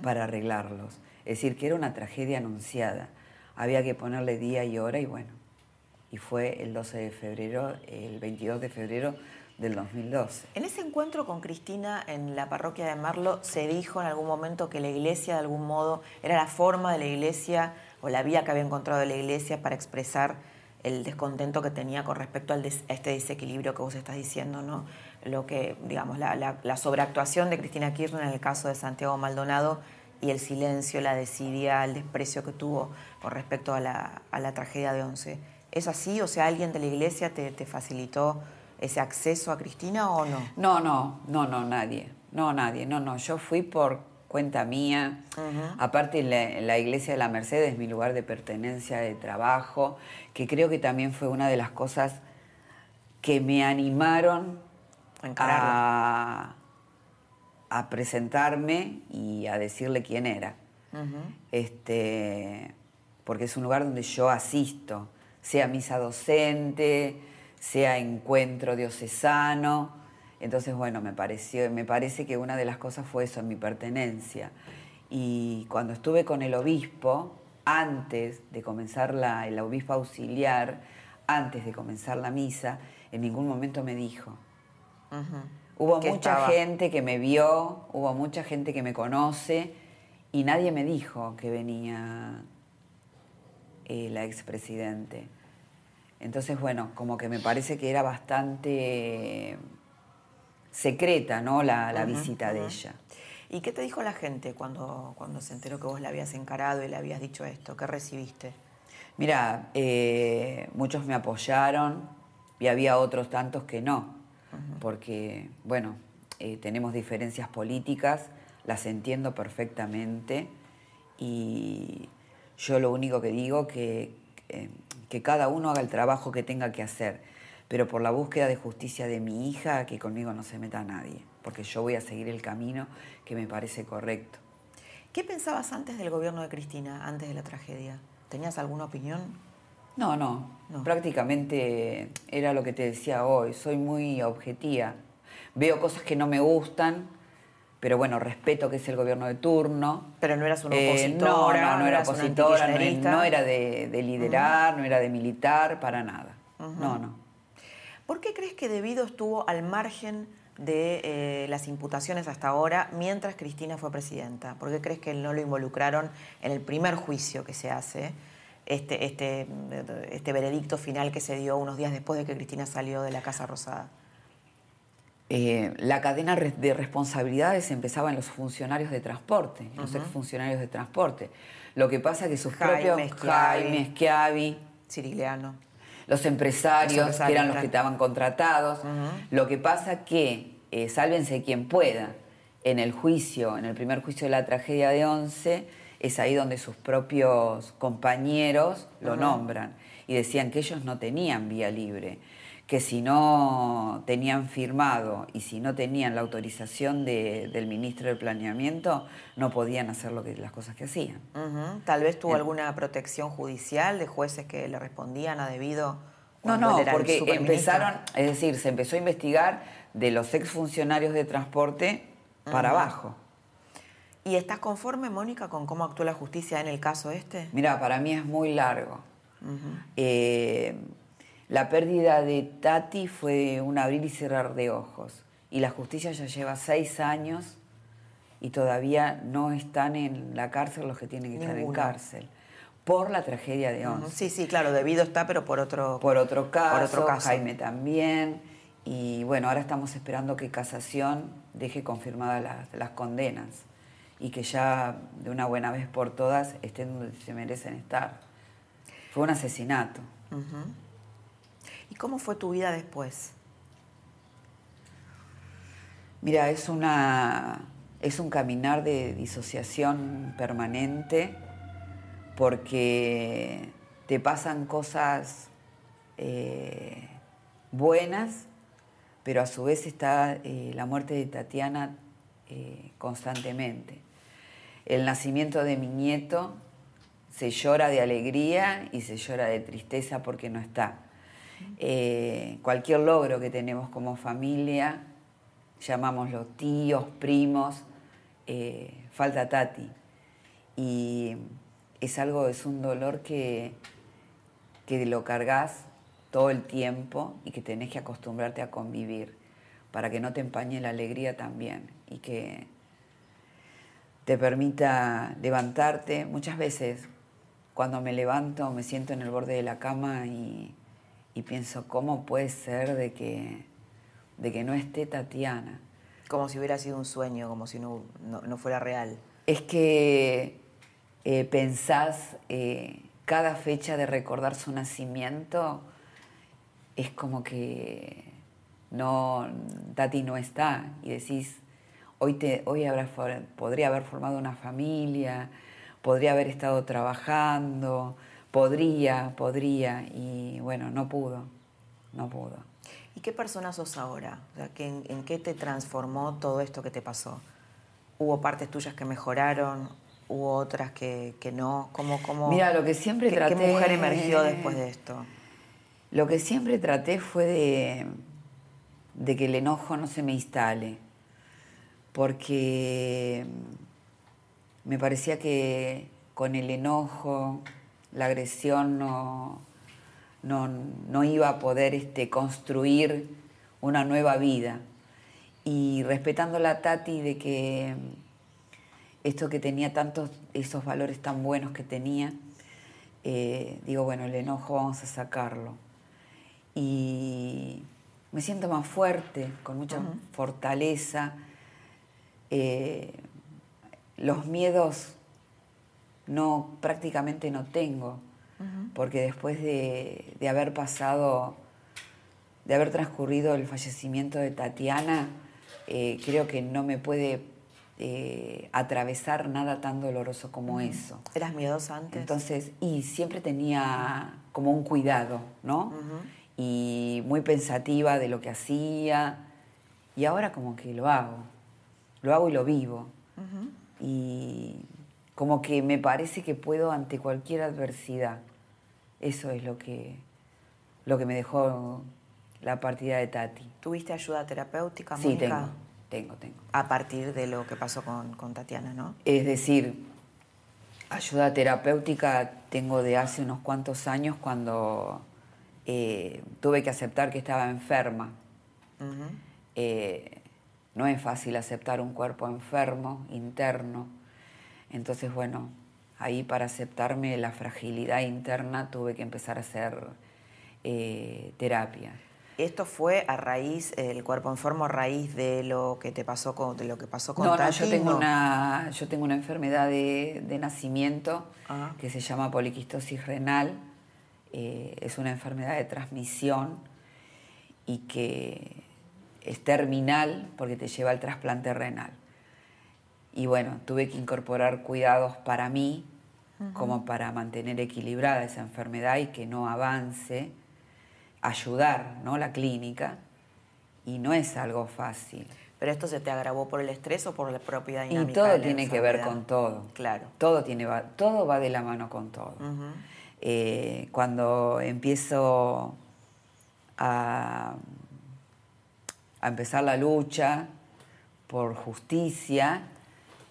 para arreglarlos. Es decir, que era una tragedia anunciada. Había que ponerle día y hora y bueno. Y fue el 12 de febrero, el 22 de febrero del 2012. En ese encuentro con Cristina en la parroquia de Marlo, ¿se dijo en algún momento que la iglesia de algún modo era la forma de la iglesia o la vía que había encontrado la iglesia para expresar el descontento que tenía con respecto a este desequilibrio que vos estás diciendo, ¿no? Lo que, digamos, la, sobreactuación de Cristina Kirchner en el caso de Santiago Maldonado y el silencio, la desidia, el desprecio que tuvo con respecto a la, tragedia de Once. ¿Es así? O sea, ¿alguien de la iglesia te, te facilitó ese acceso a Cristina o no? No, no, no, no, nadie. No, nadie. No, no. Yo fui por cuenta mía. Aparte, la, iglesia de la Merced es mi lugar de pertenencia, de trabajo, que creo que también fue una de las cosas que me animaron a, a, presentarme y a decirle quién era. este, porque es un lugar donde yo asisto, sea misa docente, sea encuentro diocesano entonces, bueno, me, pareció, me parece que una de las cosas fue eso, mi pertenencia. Y cuando estuve con el obispo, antes de comenzar la, el obispo auxiliar, antes de comenzar la misa, en ningún momento me dijo. Hubo mucha gente que me vio, hubo mucha gente que me conoce y nadie me dijo que venía eh, la expresidente. Entonces, bueno, como que me parece que era bastante secreta, ¿no? La, visita de ella. ¿Y qué te dijo la gente cuando, cuando se enteró que vos la habías encarado y le habías dicho esto? ¿Qué recibiste? Mira, eh, muchos me apoyaron y había otros tantos que no, porque, bueno, eh, tenemos diferencias políticas, las entiendo perfectamente y yo lo único que digo que, que cada uno haga el trabajo que tenga que hacer pero por la búsqueda de justicia de mi hija, que conmigo no se meta nadie, porque yo voy a seguir el camino que me parece correcto. ¿Qué pensabas antes del gobierno de Cristina, antes de la tragedia? ¿Tenías alguna opinión? No, no, prácticamente era lo que te decía hoy, soy muy objetiva. Veo cosas que no me gustan, pero bueno, respeto que es el gobierno de turno. Pero no eras una opositora. Eh, no, no, no, era opositora, no, era de, liderar, no era de militar, para nada. No, no. ¿Por qué crees que Debido estuvo al margen de eh, las imputaciones hasta ahora mientras Cristina fue presidenta? ¿Por qué crees que no lo involucraron en el primer juicio que se hace, este, este, este veredicto final que se dio unos días después de que Cristina salió de la Casa Rosada? Eh, la cadena de responsabilidades empezaba en los funcionarios de transporte, los exfuncionarios de transporte. Lo que pasa es que sus propios Jaime Schiavi, Ciriliano, los empresarios, que eran los que estaban contratados. Lo que pasa que, eh, sálvense quien pueda, en el juicio, en el primer juicio de la tragedia de Once, es ahí donde sus propios compañeros lo nombran y decían que ellos no tenían vía libre que si no tenían firmado y si no tenían la autorización del ministro de Planeamiento, no podían hacer lo que, las cosas que hacían. Tal vez tuvo alguna protección judicial de jueces que le respondían a debido. No, no, porque empezaron, es decir, se empezó a investigar de los exfuncionarios de transporte para abajo. ¿Y estás conforme, Mónica, con cómo actuó la justicia en el caso este? Mira, para mí es muy largo. La pérdida de Tati fue un abrir y cerrar de ojos. Y la justicia ya lleva seis años y todavía no están en la cárcel los que tienen que estar en cárcel. Por la tragedia de Once. Sí, sí, claro, debido está, pero por otro, por otro caso. Jaime también. Y bueno, ahora estamos esperando que Casación deje confirmadas las, condenas y que ya de una buena vez por todas estén donde se merecen estar. Fue un asesinato. ¿Y cómo fue tu vida después? Mira, es, una, es un caminar de disociación permanente porque te pasan cosas eh, buenas, pero a su vez está eh, la muerte de Tatiana eh, constantemente. El nacimiento de mi nieto se llora de alegría y se llora de tristeza porque no está. Eh, cualquier logro que tenemos como familia, llamámoslo tíos, primos, eh, falta Tati. Y es algo, es un dolor que, que lo cargas todo el tiempo y que tenés que acostumbrarte a convivir para que no te empañe la alegría también y que te permita levantarte. Muchas veces cuando me levanto me siento en el borde de la cama y y pienso, ¿cómo puede ser de que, de que no esté Tatiana? Como si hubiera sido un sueño, como si no, no, fuera real. Es que eh, pensás eh, cada fecha de recordar su nacimiento, es como que no, Tati no está y decís, hoy, te, hoy habrá, podría haber formado una familia, podría haber estado trabajando, podría, podría, y bueno, no pudo, no pudo. ¿Y qué persona sos ahora? ¿en, qué te transformó todo esto que te pasó? ¿Hubo partes tuyas que mejoraron? ¿Hubo otras que, no? ¿Cómo, cómo, Mira, lo que siempre traté... ¿Qué mujer emergió después de esto? Lo que siempre traté fue de, de que el enojo no se me instale, porque me parecía que con el enojo, la agresión no, no, iba a poder este, construir una nueva vida. Y respetando la Tati de que esto que tenía tantos, esos valores tan buenos que tenía, eh, digo, bueno, el enojo vamos a sacarlo. Y me siento más fuerte, con mucha fortaleza. Eh, los miedos no, prácticamente no tengo, porque después de, haber pasado, de haber transcurrido el fallecimiento de Tatiana, eh, creo que no me puede eh, atravesar nada tan doloroso como eso. ¿Eras miedosa antes? Entonces, y siempre tenía como un cuidado, ¿no? y muy pensativa de lo que hacía. Y ahora como que lo hago, lo hago y lo vivo. Y como que me parece que puedo ante cualquier adversidad. Eso es lo que, lo que me dejó la partida de Tati. ¿Tuviste ayuda terapéutica, Sí, Mónica? tengo, tengo, tengo. A partir de lo que pasó con, con Tatiana, ¿no? Es decir, ayuda terapéutica tengo de hace unos cuantos años cuando eh, tuve que aceptar que estaba enferma. Eh, no es fácil aceptar un cuerpo enfermo, interno. Entonces, bueno, ahí para aceptarme la fragilidad interna tuve que empezar a hacer eh, terapia. Esto fue a raíz, el cuerpo enfermo a raíz de lo que te pasó con, de lo que pasó con No, no, yo tengo una, yo tengo una enfermedad de, de nacimiento Ah. que se llama poliquistosis renal. Eh, es una enfermedad de transmisión y que es terminal porque te lleva al trasplante renal. Y bueno, tuve que incorporar cuidados para mí, como para mantener equilibrada esa enfermedad y que no avance, ayudar ¿no? la clínica. Y no es algo fácil. ¿Pero esto se te agravó por el estrés o por la propia Y dinámica? todo de la tiene que ver con todo. Claro. Todo, tiene, va- todo va de la mano con todo. Eh, cuando empiezo a, a empezar la lucha por justicia,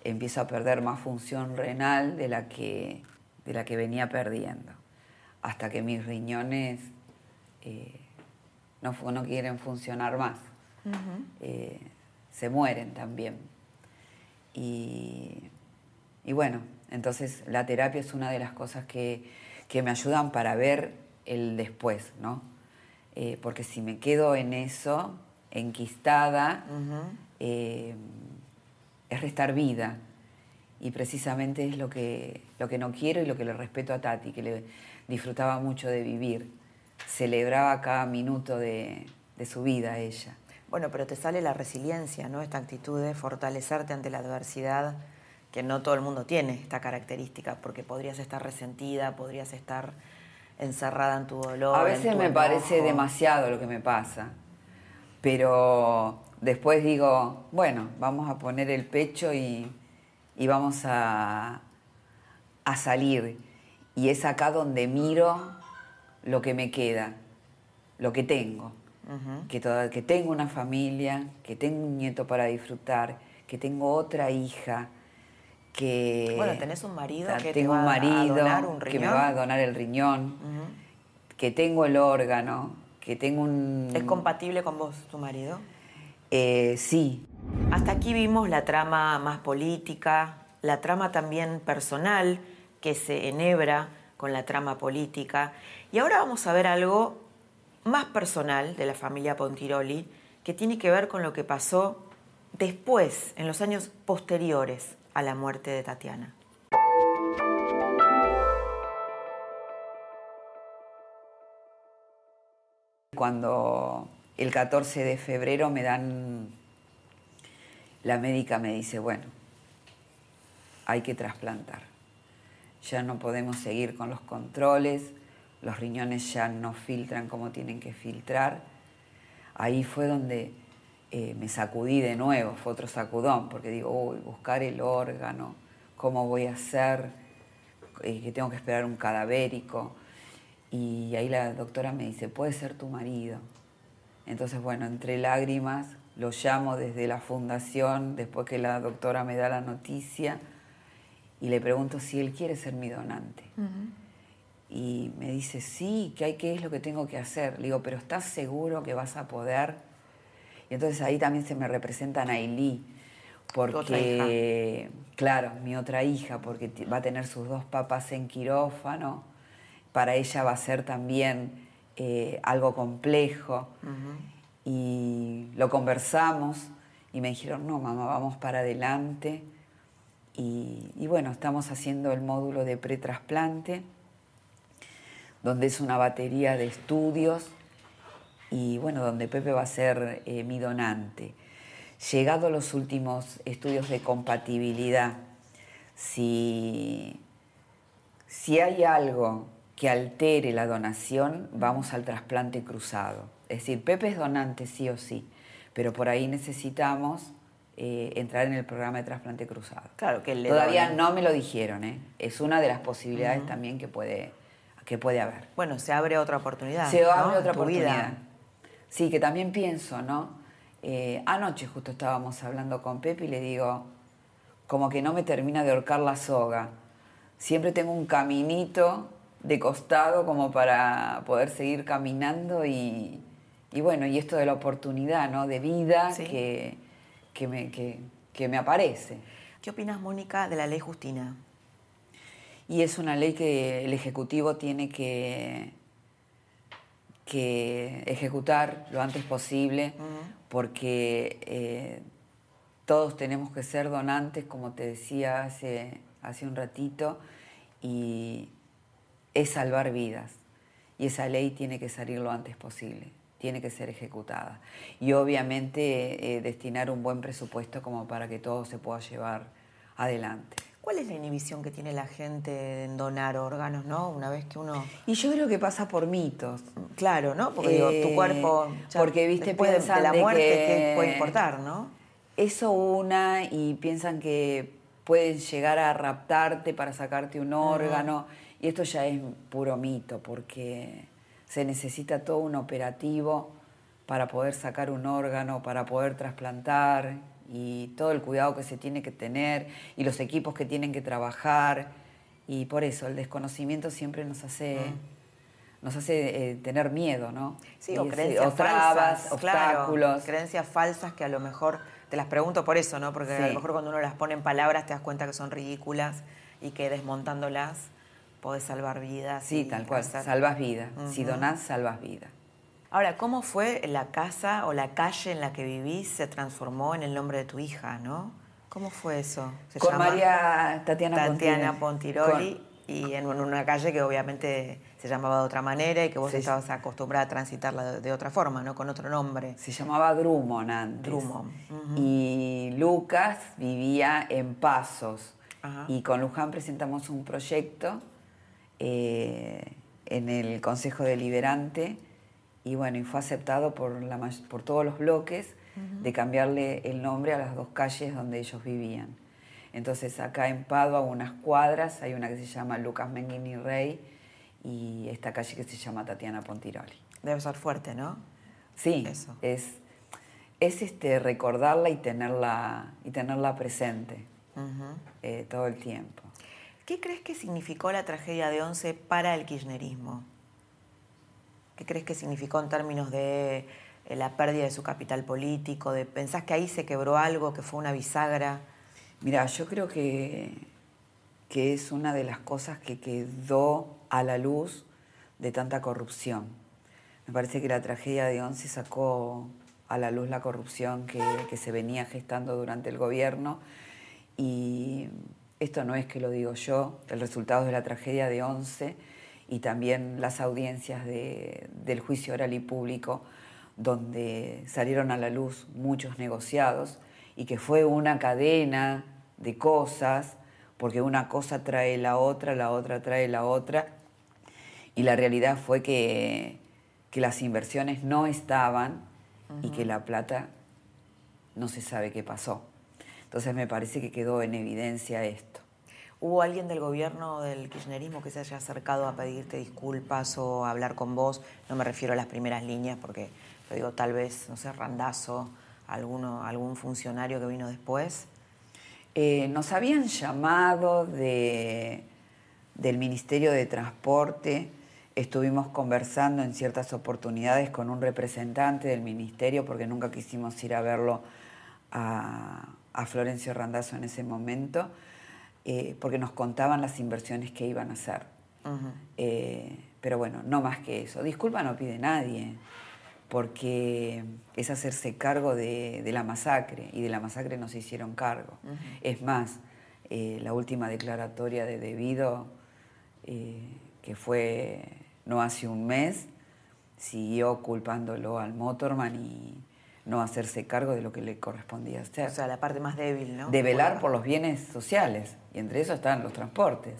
empiezo a perder más función renal de la que, de la que venía perdiendo. Hasta que mis riñones eh, no, no quieren funcionar más. Eh, se mueren también. Y, y bueno, entonces la terapia es una de las cosas que, que me ayudan para ver el después, ¿no? Eh, porque si me quedo en eso, enquistada, eh, es restar vida. Y precisamente es lo que, lo que no quiero y lo que le respeto a Tati, que le disfrutaba mucho de vivir. Celebraba cada minuto de, de su vida ella. Bueno, pero te sale la resiliencia, ¿no? Esta actitud de fortalecerte ante la adversidad, que no todo el mundo tiene esta característica, porque podrías estar resentida, podrías estar encerrada en tu dolor. A veces me parece demasiado lo que me pasa, pero después digo, bueno, vamos a poner el pecho y, y vamos a, a salir. Y es acá donde miro lo que me queda, lo que tengo. que, toda- que tengo una familia, que tengo un nieto para disfrutar, que tengo otra hija, que... Bueno, tenés un marido que te va un a donar un que me riñón. va a donar el riñón, que tengo el órgano, que tengo un... ¿Es compatible con vos, tu marido? Eh, sí, Hasta aquí vimos la trama más política, la trama también personal que se enhebra con la trama política. Y ahora vamos a ver algo más personal de la familia Pontiroli que tiene que ver con lo que pasó después, en los años posteriores a la muerte de Tatiana. Cuando el 14 de febrero me dan, la médica me dice, bueno, hay que trasplantar. Ya no podemos seguir con los controles, los riñones ya no filtran como tienen que filtrar. Ahí fue donde eh, me sacudí de nuevo, fue otro sacudón, porque digo, uy, buscar el órgano, cómo voy a hacer, Eh, que tengo que esperar un cadavérico. Y ahí la doctora me dice, puede ser tu marido. Entonces, bueno, entre lágrimas lo llamo desde la fundación, después que la doctora me da la noticia, y le pregunto si él quiere ser mi donante. Y me dice, sí, ¿qué, hay, ¿qué es lo que tengo que hacer? Le digo, pero ¿estás seguro que vas a poder? Y entonces ahí también se me representa Nailí, otra porque, claro, mi otra hija, porque va a tener sus dos papás en quirófano, para ella va a ser también eh, algo complejo. Y lo conversamos y me dijeron, no, mamá, vamos para adelante. Y, y bueno, estamos haciendo el módulo de pretrasplante, donde es una batería de estudios y bueno, donde Pepe va a ser eh, mi donante. Llegado los últimos estudios de compatibilidad, si, si hay algo que altere la donación, vamos al trasplante cruzado. Es decir, Pepe es donante sí o sí, pero por ahí necesitamos eh, entrar en el programa de trasplante cruzado. Claro, que le Todavía donen. no me lo dijeron, ¿eh? es una de las posibilidades también que puede, que puede haber. Bueno, se abre otra oportunidad. Se ¿no? abre otra vida. oportunidad. Sí, que también pienso, ¿no? Eh, anoche justo estábamos hablando con Pepe y le digo, como que no me termina de ahorcar la soga. Siempre tengo un caminito de costado como para poder seguir caminando y, y bueno, y esto de la oportunidad, ¿no? De vida Sí. que, que, me, que, que me aparece. ¿Qué opinas, Mónica, de la ley Justina? Y es una ley que el Ejecutivo tiene que, que ejecutar lo antes posible, porque eh, todos tenemos que ser donantes, como te decía hace, hace un ratito, y es salvar vidas. Y esa ley tiene que salir lo antes posible, tiene que ser ejecutada. Y obviamente eh, destinar un buen presupuesto como para que todo se pueda llevar adelante. ¿Cuál es la inhibición que tiene la gente en donar órganos, no? Una vez que uno... Y yo creo que pasa por mitos. Claro, ¿no? Porque digo, tu Eh, cuerpo... ya porque, viste, después de- la muerte, que- ¿qué puede importar, no? Eso una y piensan que pueden llegar a raptarte para sacarte un órgano y esto ya es puro mito porque se necesita todo un operativo para poder sacar un órgano, para poder trasplantar y todo el cuidado que se tiene que tener y los equipos que tienen que trabajar y por eso el desconocimiento siempre nos hace nos hace eh, tener miedo, ¿no? Sí, o creencias o trabas, falsas, claro, obstáculos. creencias falsas que a lo mejor, te las pregunto por eso, ¿no? Porque a lo mejor cuando uno las pone en palabras te das cuenta que son ridículas y que desmontándolas podés salvar vidas. Sí, tal cual, salvas vidas. Si donás, salvas vidas. Ahora, ¿cómo fue la casa o la calle en la que vivís se transformó en el nombre de tu hija, no? ¿Cómo fue eso? Se Con llama María Tatiana, Tatiana Pontiroli. Pontiroli y en una calle que obviamente se llamaba de otra manera y que vos Sí. estabas acostumbrada a transitarla de, otra forma, ¿no? Con otro nombre. Se llamaba Drummond antes. Drummond, Y Lucas vivía en Pasos. Ajá. Y con Luján presentamos un proyecto eh, en el Consejo Deliberante y bueno, y fue aceptado por, la, por todos los bloques de cambiarle el nombre a las dos calles donde ellos vivían. Entonces acá en Padua, unas cuadras, hay una que se llama Lucas Menguini Rey y esta calle que se llama Tatiana Pontiroli. Debe ser fuerte, ¿no? Sí, Eso. es, es este, recordarla y tenerla, y tenerla presente eh, todo el tiempo. ¿Qué crees que significó la tragedia de Once para el kirchnerismo? ¿Qué crees que significó en términos de eh, la pérdida de su capital político? De, ¿Pensás que ahí se quebró algo, que fue una bisagra? Mira, yo creo que, que es una de las cosas que quedó a la luz de tanta corrupción. Me parece que la tragedia de Once sacó a la luz la corrupción que, que se venía gestando durante el gobierno y esto no es que lo digo yo, el resultado de la tragedia de Once y también las audiencias de- del juicio oral y público donde salieron a la luz muchos negociados y que fue una cadena de cosas, porque una cosa trae la otra, la otra trae la otra, y la realidad fue que, que las inversiones no estaban y que la plata no se sabe qué pasó. Entonces me parece que quedó en evidencia esto. ¿Hubo alguien del gobierno del kirchnerismo que se haya acercado a pedirte disculpas o a hablar con vos? No me refiero a las primeras líneas, porque lo digo tal vez, no sé, Randazo, alguno, algún funcionario que vino después. Eh, nos habían llamado de, del Ministerio de Transporte, estuvimos conversando en ciertas oportunidades con un representante del ministerio porque nunca quisimos ir a verlo a, a Florencio Randazzo en ese momento, eh, porque nos contaban las inversiones que iban a hacer. Eh, pero bueno, no más que eso. Disculpa no pide nadie, porque es hacerse cargo de, de la masacre y de la masacre no se hicieron cargo. Es más, eh, la última declaratoria de debido, que fue no hace un mes, siguió culpándolo al Motorman y no hacerse cargo de lo que le correspondía hacer. O sea, la parte más débil, ¿no? de velar Bueno. por los bienes sociales, y entre eso están los transportes.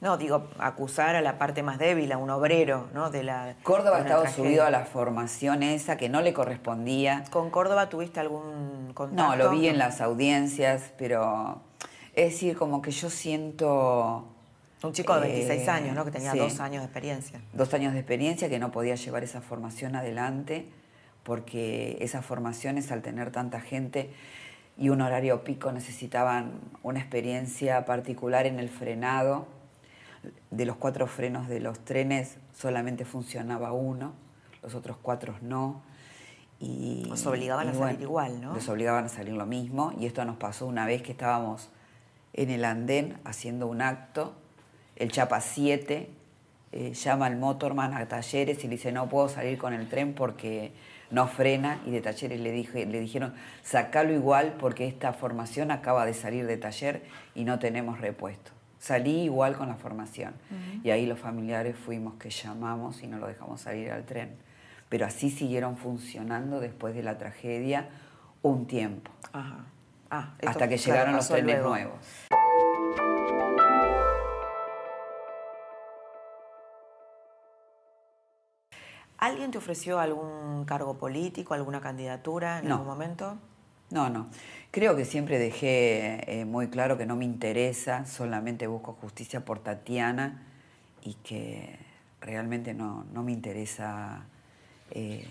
No, digo, acusar a la parte más débil, a un obrero, ¿no? De la, Córdoba de estaba tragedia. subido a la formación esa que no le correspondía. ¿Con Córdoba tuviste algún contacto? No, lo vi en las audiencias, pero es decir, como que yo siento Un chico de Eh, 26 años, ¿no? Que tenía sí. dos años de experiencia. dos años de experiencia que no podía llevar esa formación adelante porque esas formaciones al tener tanta gente y un horario pico necesitaban una experiencia particular en el frenado. De los cuatro frenos de los trenes solamente funcionaba uno, los otros cuatro no. Y, Los obligaban y a salir igual, ¿no? Los obligaban a salir lo mismo y esto nos pasó una vez que estábamos en el andén haciendo un acto, el Chapa 7 eh, llama al motorman a talleres y le dice no puedo salir con el tren porque no frena y de talleres le, dije, le dijeron sacalo igual porque esta formación acaba de salir de taller y no tenemos repuesto. Salí igual con la formación y ahí los familiares fuimos que llamamos y no lo dejamos salir al tren. Pero así siguieron funcionando después de la tragedia un tiempo, Ajá. Ah, hasta que llegaron los trenes luego. nuevos. ¿Alguien te ofreció algún cargo político, alguna candidatura en No. algún momento? No, no. Creo que siempre dejé eh, muy claro que no me interesa, solamente busco justicia por Tatiana y que realmente no, no me interesa eh,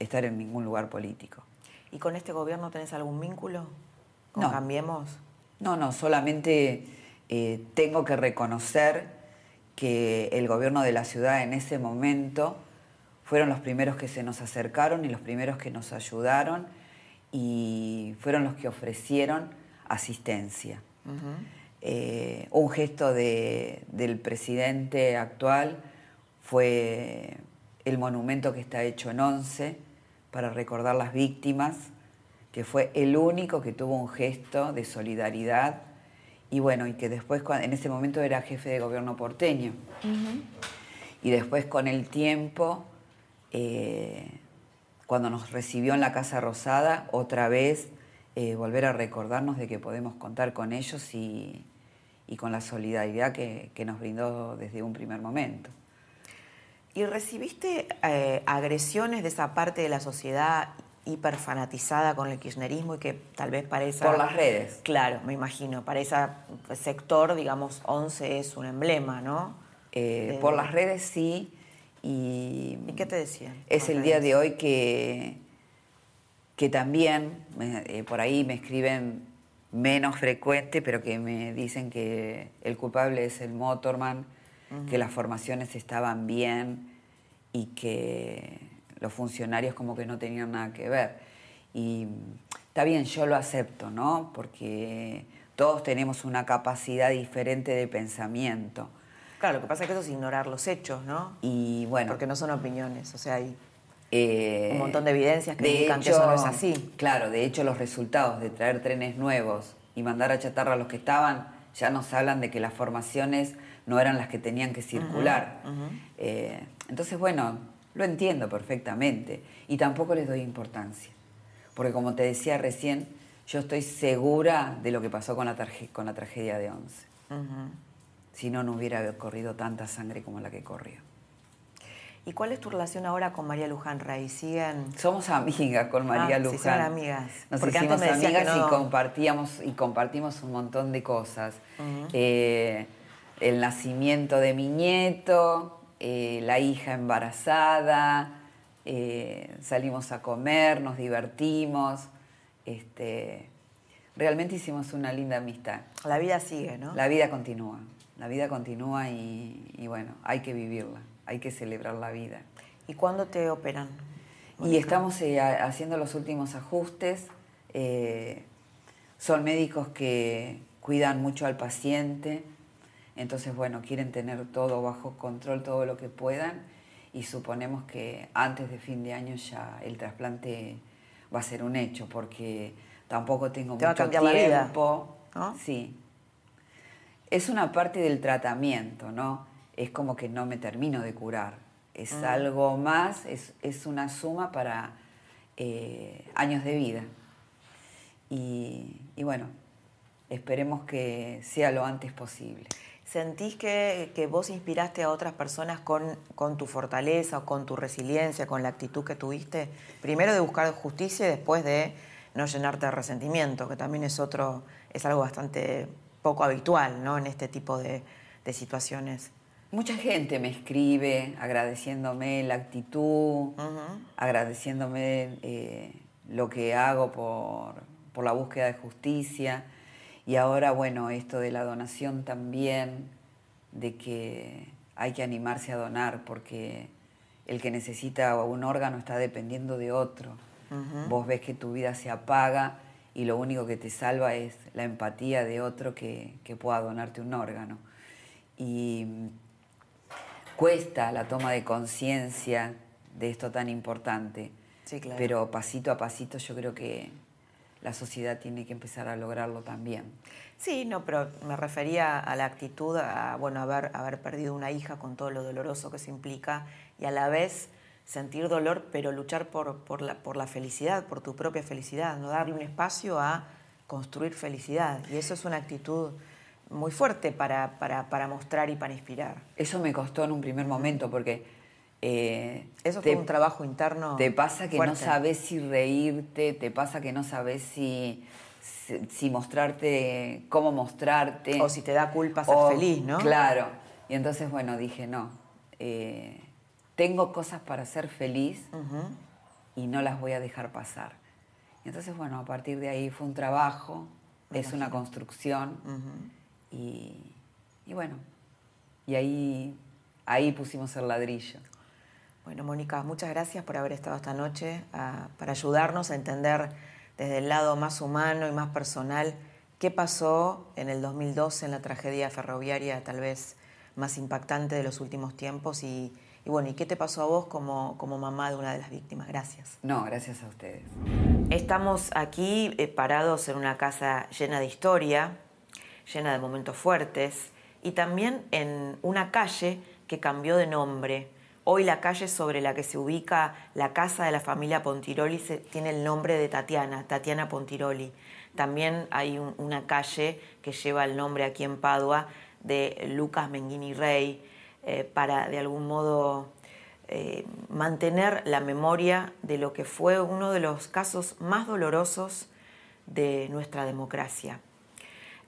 estar en ningún lugar político. ¿Y con este gobierno tenés algún vínculo? ¿Con No. Cambiemos? No, no, solamente eh, tengo que reconocer que el gobierno de la ciudad en ese momento fueron los primeros que se nos acercaron y los primeros que nos ayudaron y fueron los que ofrecieron asistencia. Eh, un gesto de- del presidente actual fue el monumento que está hecho en Once para recordar las víctimas, que fue el único que tuvo un gesto de solidaridad y bueno, y que después en ese momento era jefe de gobierno porteño. Y después con el tiempo, eh, cuando nos recibió en la Casa Rosada, otra vez eh, volver a recordarnos de que podemos contar con ellos y, y con la solidaridad que, que nos brindó desde un primer momento. ¿Y recibiste eh, agresiones de esa parte de la sociedad hiperfanatizada con el kirchnerismo y que tal vez para esa... Por las redes. Claro, me imagino. Para ese sector, digamos, 11 es un emblema, ¿no? Eh, De- por las redes sí, y, ¿Y qué te decían? es el día de hoy que, que también eh, por ahí me escriben menos frecuente, pero que me dicen que el culpable es el motorman, que las formaciones estaban bien y que los funcionarios como que no tenían nada que ver. Y está bien, yo lo acepto, ¿no? Porque todos tenemos una capacidad diferente de pensamiento. Claro, lo que pasa es que eso es ignorar los hechos, ¿no? Y bueno, Porque no son opiniones, o sea, hay... Eh, Un montón de evidencias que de indican que eso no es así. Claro, de hecho los resultados de traer trenes nuevos y mandar a chatarra a los que estaban ya nos hablan de que las formaciones no eran las que tenían que circular. Eh, entonces, bueno, lo entiendo perfectamente y tampoco les doy importancia. Porque como te decía recién, yo estoy segura de lo que pasó con la, con la tragedia de Once. Si no, no hubiera corrido tanta sangre como la que corrió. ¿Y cuál es tu relación ahora con María Luján Rey? ¿Siguen...? Somos amigas con María Ah, Luján. hicieron amigas. Nos Porque hicimos antes me decías amigas no. y compartíamos y compartimos un montón de cosas. Eh, el nacimiento de mi nieto, eh, la hija embarazada, eh, salimos a comer, nos divertimos. Este, realmente hicimos una linda amistad. La vida sigue, ¿no? La vida continúa, la vida continúa y, y bueno, hay que vivirla, hay que celebrar la vida. ¿Y cuándo te operan? Y estamos eh, ha- haciendo los últimos ajustes. eh, son médicos que cuidan mucho al paciente, entonces, bueno, quieren tener todo bajo control, todo lo que puedan, y suponemos que antes de fin de año ya el trasplante va a ser un hecho, porque tampoco tengo Te va a mucho cambiar la vida, tiempo. ¿no? Sí. Es una parte del tratamiento, ¿no? Es como que no me termino de curar. Es Mm. algo más, es, es una suma para eh, años de vida. Y, y bueno, esperemos que sea lo antes posible. ¿Sentís que, que, vos inspiraste a otras personas con, con tu fortaleza, con tu resiliencia, con la actitud que tuviste? Primero de buscar justicia y después de no llenarte de resentimiento, que también es otro, es algo bastante poco habitual, ¿no? En este tipo de, de situaciones. Mucha gente me escribe agradeciéndome la actitud, agradeciéndome eh, lo que hago por, por la búsqueda de justicia. Y ahora, bueno, esto de la donación también, de que hay que animarse a donar porque el que necesita un órgano está dependiendo de otro. Vos ves que tu vida se apaga y lo único que te salva es la empatía de otro que, pueda donarte un órgano. Y cuesta la toma de conciencia de esto tan importante, sí, claro. pero pasito a pasito yo creo que la sociedad tiene que empezar a lograrlo también. Sí, no, pero me refería a la actitud, a bueno, haber, haber perdido una hija con todo lo doloroso que se implica y a la vez sentir dolor, pero luchar por, por, la, por la felicidad, por tu propia felicidad, no darle un espacio a construir felicidad. Y eso es una actitud muy fuerte para, para, para mostrar y para inspirar. Eso me costó en un primer momento porque eh, Eso fue un trabajo interno. Te pasa que no sabes si reírte, te pasa que no sabes si, si, mostrarte, cómo mostrarte. O si te da culpa ser feliz, ¿no? Claro. Y entonces, bueno, dije, no, eh, tengo cosas para ser feliz y no las voy a dejar pasar. Y entonces, bueno, a partir de ahí fue un trabajo, es una construcción y, y bueno, y ahí, ahí pusimos el ladrillo. Bueno, Mónica, muchas gracias por haber estado esta noche para ayudarnos a entender desde el lado más humano y más personal qué pasó en el 2012 en la tragedia ferroviaria tal vez más impactante de los últimos tiempos y, bueno, ¿y qué te pasó a vos como, como mamá de una de las víctimas? Gracias. No, gracias a ustedes. Estamos aquí eh, parados en una casa llena de historia, llena de momentos fuertes y también en una calle que cambió de nombre Hoy la calle sobre la que se ubica la casa de la familia Pontiroli tiene el nombre de Tatiana, Tatiana Pontiroli. También hay una calle que lleva el nombre aquí en Padua de Lucas Menghini Rey eh, para de algún modo eh, mantener la memoria de lo que fue uno de los casos más dolorosos de nuestra democracia.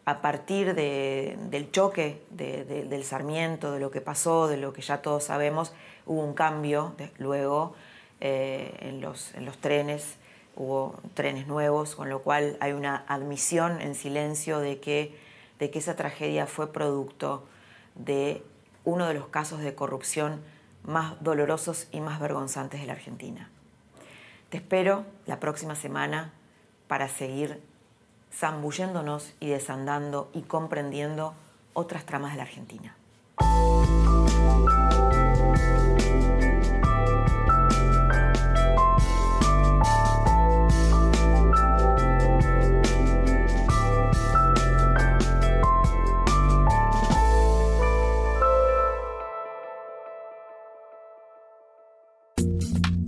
A partir del choque del Sarmiento, de lo que pasó, de lo que ya todos sabemos, hubo un cambio luego eh, en, los, en los trenes, hubo trenes nuevos, con lo cual hay una admisión en silencio de que esa tragedia fue producto de uno de los casos de corrupción más dolorosos y más vergonzantes de la Argentina. Te espero la próxima semana para seguir zambulléndonos y desandando y comprendiendo otras tramas de la Argentina.